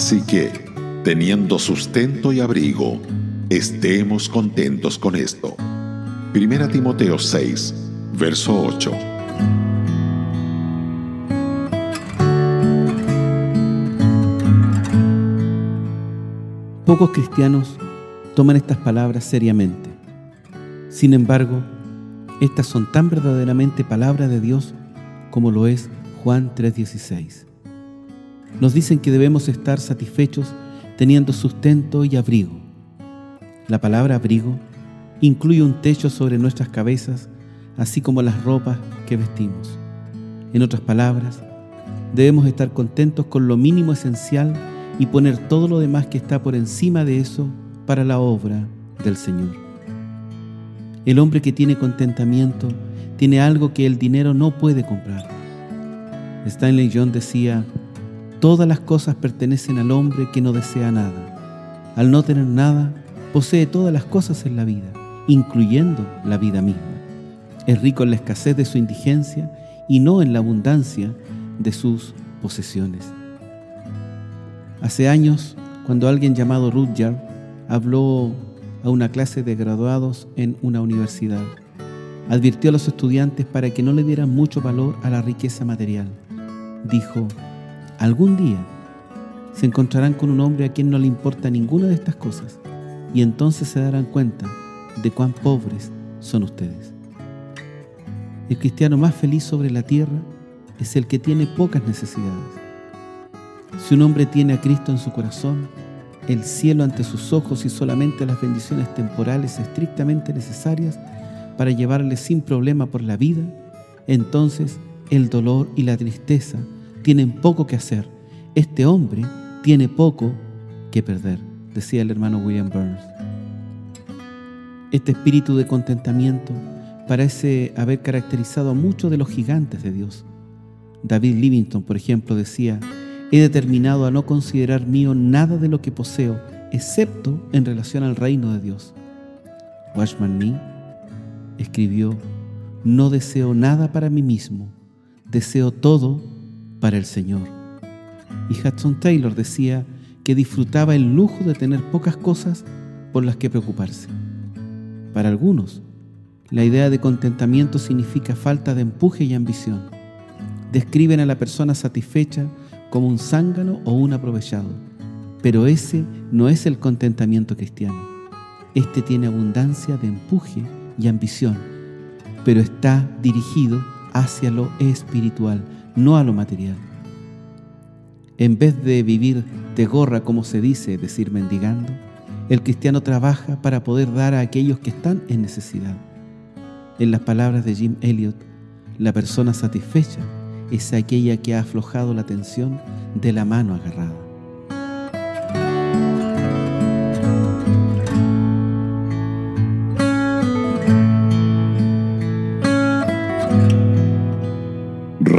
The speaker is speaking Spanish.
Así que, teniendo sustento y abrigo, estemos contentos con esto. Primera Timoteo 6, verso 8. Pocos cristianos toman estas palabras seriamente. Sin embargo, estas son tan verdaderamente palabras de Dios como lo es Juan 3:16. Nos dicen que debemos estar satisfechos teniendo sustento y abrigo. La palabra abrigo incluye un techo sobre nuestras cabezas, así como las ropas que vestimos. En otras palabras, debemos estar contentos con lo mínimo esencial y poner todo lo demás que está por encima de eso para la obra del Señor. El hombre que tiene contentamiento tiene algo que el dinero no puede comprar. Stanley John decía, todas las cosas pertenecen al hombre que no desea nada. Al no tener nada, posee todas las cosas en la vida, incluyendo la vida misma. Es rico en la escasez de su indigencia y no en la abundancia de sus posesiones. Hace años, cuando alguien llamado Rudyard habló a una clase de graduados en una universidad, advirtió a los estudiantes para que no le dieran mucho valor a la riqueza material. Dijo, algún día se encontrarán con un hombre a quien no le importa ninguna de estas cosas y entonces se darán cuenta de cuán pobres son ustedes. El cristiano más feliz sobre la tierra es el que tiene pocas necesidades si un hombre tiene a Cristo en su corazón, el cielo ante sus ojos y solamente las bendiciones temporales estrictamente necesarias para llevarle sin problema por la vida, entonces el dolor y la tristeza tienen poco que hacer. Este hombre tiene poco que perder, decía el hermano William Burns. Este espíritu de contentamiento parece haber caracterizado a muchos de los gigantes de Dios. David Livingstone, por ejemplo, decía, He determinado a no considerar mío nada de lo que poseo, excepto en relación al reino de Dios. Watchman Nee escribió, no deseo nada para mí mismo, deseo todo para el Señor. Y Hudson Taylor decía que disfrutaba el lujo de tener pocas cosas por las que preocuparse. Para algunos, la idea de contentamiento significa falta de empuje y ambición. Describen a la persona satisfecha como un zángano o un aprovechado. Pero ese no es el contentamiento cristiano. Este tiene abundancia de empuje y ambición, pero está dirigido hacia lo espiritual, no a lo material. En vez de vivir de gorra, como se dice, decir mendigando, el cristiano trabaja para poder dar a aquellos que están en necesidad. En las palabras de Jim Elliot, la persona satisfecha es aquella que ha aflojado la tensión de la mano agarrada.